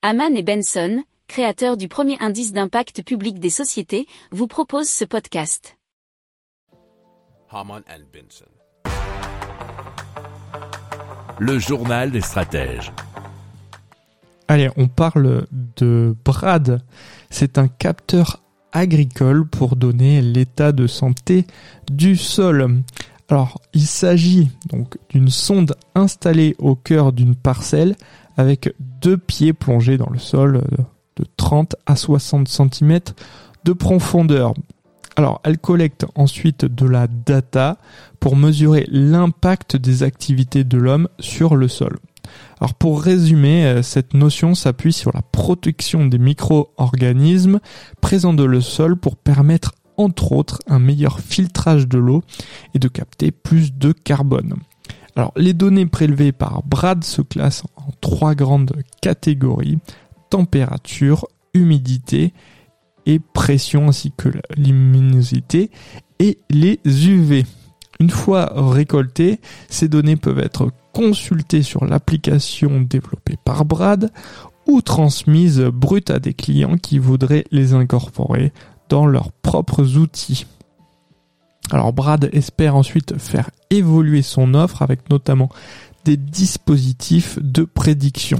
Haman et Benson, créateurs du premier indice d'impact public des sociétés, vous proposent ce podcast. Haman and Benson. Le journal des stratèges. Allez, on parle de Brad. C'est un capteur agricole pour donner l'état de santé du sol. Alors, il s'agit donc d'une sonde installée au cœur d'une parcelle avec deux pieds plongés dans le sol euh, de 30 à 60 cm de profondeur. Alors, elle collecte ensuite de la data pour mesurer l'impact des activités de l'homme sur le sol. Alors pour résumer, euh, cette notion s'appuie sur la protection des micro-organismes présents dans le sol pour permettre entre autres un meilleur filtrage de l'eau et de capter plus de carbone. Alors les données prélevées par Brad se classent en trois grandes catégories température, humidité et pression ainsi que luminosité et les UV. Une fois récoltées, ces données peuvent être consultées sur l'application développée par Brad ou transmises brutes à des clients qui voudraient les incorporer dans leurs propres outils. Alors Brad espère ensuite faire évoluer son offre avec notamment des dispositifs de prédiction.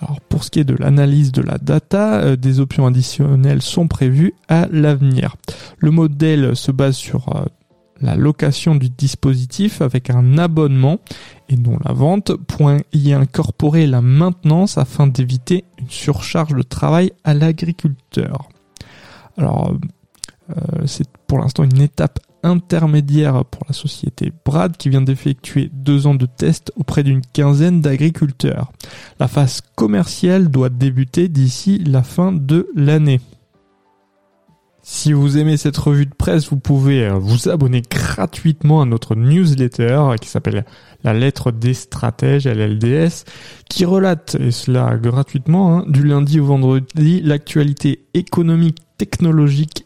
Alors pour ce qui est de l'analyse de la data, euh, des options additionnelles sont prévues à l'avenir. Le modèle se base sur euh, la location du dispositif avec un abonnement et non la vente, point y incorporer la maintenance afin d'éviter une surcharge de travail à l'agriculteur. Alors, euh, c'est pour l'instant une étape intermédiaire pour la société Brad qui vient d'effectuer deux ans de tests auprès d'une quinzaine d'agriculteurs. La phase commerciale doit débuter d'ici la fin de l'année. Si vous aimez cette revue de presse, vous pouvez euh, vous abonner gratuitement à notre newsletter qui s'appelle La lettre des stratèges, LLDS, qui relate, et cela gratuitement, hein, du lundi au vendredi, l'actualité économique, technologique,